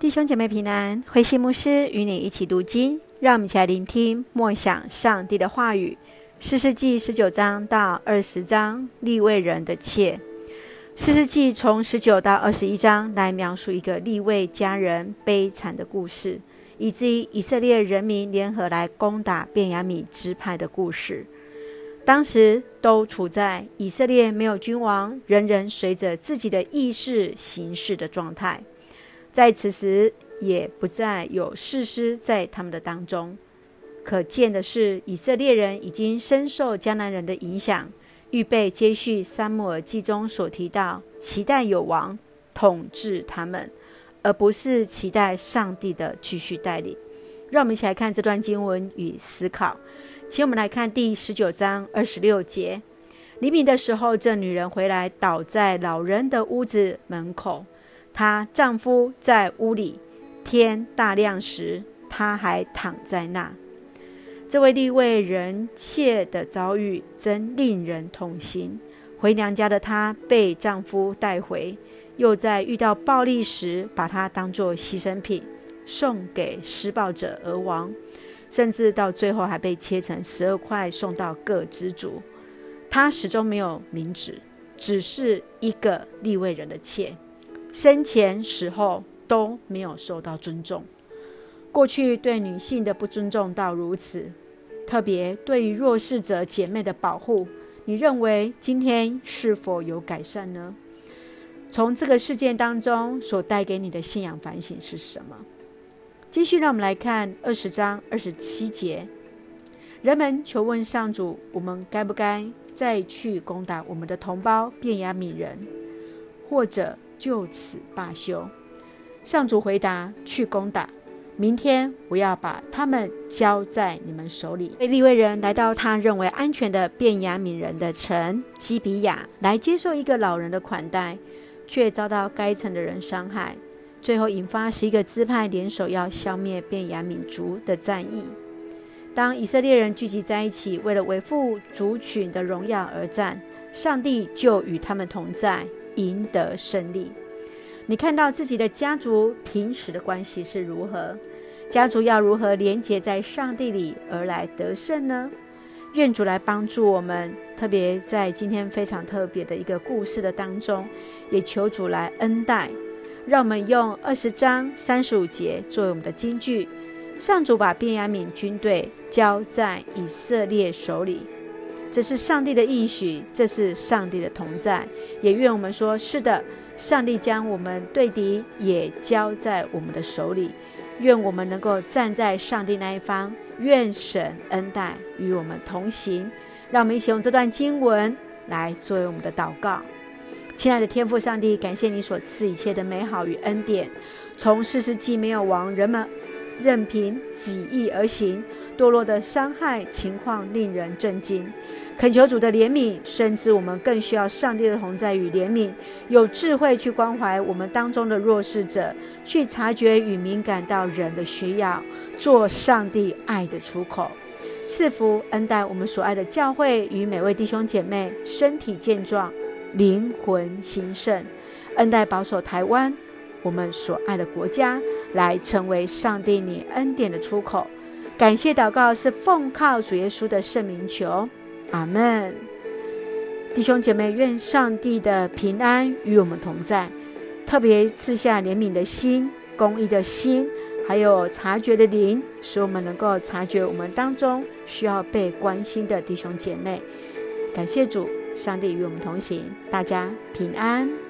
弟兄姐妹平安，慧馨牧师与你一起读经，让我们一起来聆听默想上帝的话语。四世纪十九章到二十章，利未人的妾。四世纪从十九到二十一章来描述一个利未家人悲惨的故事，以至于以色列人民联合来攻打便雅悯支派的故事。当时都处在以色列没有君王，人人随着自己的意识行事的状态。在此时，也不再有士师在他们的当中。可见的是，以色列人已经深受迦南人的影响，预备接续撒母耳记中所提到，期待有王统治他们，而不是期待上帝的继续带领。让我们一起来看这段经文与思考。请我们来看第十九章二十六节：黎明的时候，这女人回来，倒在老人的屋子门口。她丈夫在屋里，天大亮时，她还躺在那。这位利位人妾的遭遇真令人痛心。回娘家的她被丈夫带回，又在遇到暴力时，把她当作牺牲品送给施暴者而亡，甚至到最后还被切成十二块送到各支族。她始终没有名字，只是一个利位人的妾。生前死后都没有受到尊重，过去对女性的不尊重到如此，特别对于弱势者姐妹的保护，你认为今天是否有改善呢？从这个事件当中所带给你的信仰反省是什么？继续让我们来看二十章二十七节，人们求问上主：我们该不该再去攻打我们的同胞便雅悯人，或者？就此罢休。上主回答：“去攻打，明天我要把他们交在你们手里。”利未人来到他认为安全的便雅悯人的城基比亚，来接受一个老人的款待，却遭到该城的人伤害，最后引发十一个支派联手要消灭便雅悯族的战役。当以色列人聚集在一起，为了维护族群的荣耀而战，上帝就与他们同在。赢得胜利。你看到自己的家族平时的关系是如何？家族要如何连结在上帝里而来得胜呢？愿主来帮助我们，特别在今天非常特别的一个故事的当中，也求主来恩待，让我们用二十章三十五节作为我们的金句。上主把便雅悯军队交在以色列手里。这是上帝的应许，这是上帝的同在。也愿我们说：是的，上帝将我们对敌也交在我们的手里。愿我们能够站在上帝那一方。愿神恩待与我们同行。让我们一起用这段经文来作为我们的祷告。亲爱的天父上帝，感谢你所赐一切的美好与恩典。从世世纪没有王，人们任凭己意而行。堕落的伤害情况令人震惊，恳求主的怜悯，深知我们更需要上帝的同在与怜悯，有智慧去关怀我们当中的弱势者，去察觉与敏感到人的需要，做上帝爱的出口，赐福恩待我们所爱的教会与每位弟兄姐妹身体健壮，灵魂兴盛，恩待保守台湾我们所爱的国家，来成为上帝你恩典的出口。感谢祷告是奉靠主耶稣的圣名求，阿门。弟兄姐妹，愿上帝的平安与我们同在，特别赐下怜悯的心、公义的心，还有察觉的灵，使我们能够察觉我们当中需要被关心的弟兄姐妹。感谢主，上帝与我们同行，大家平安。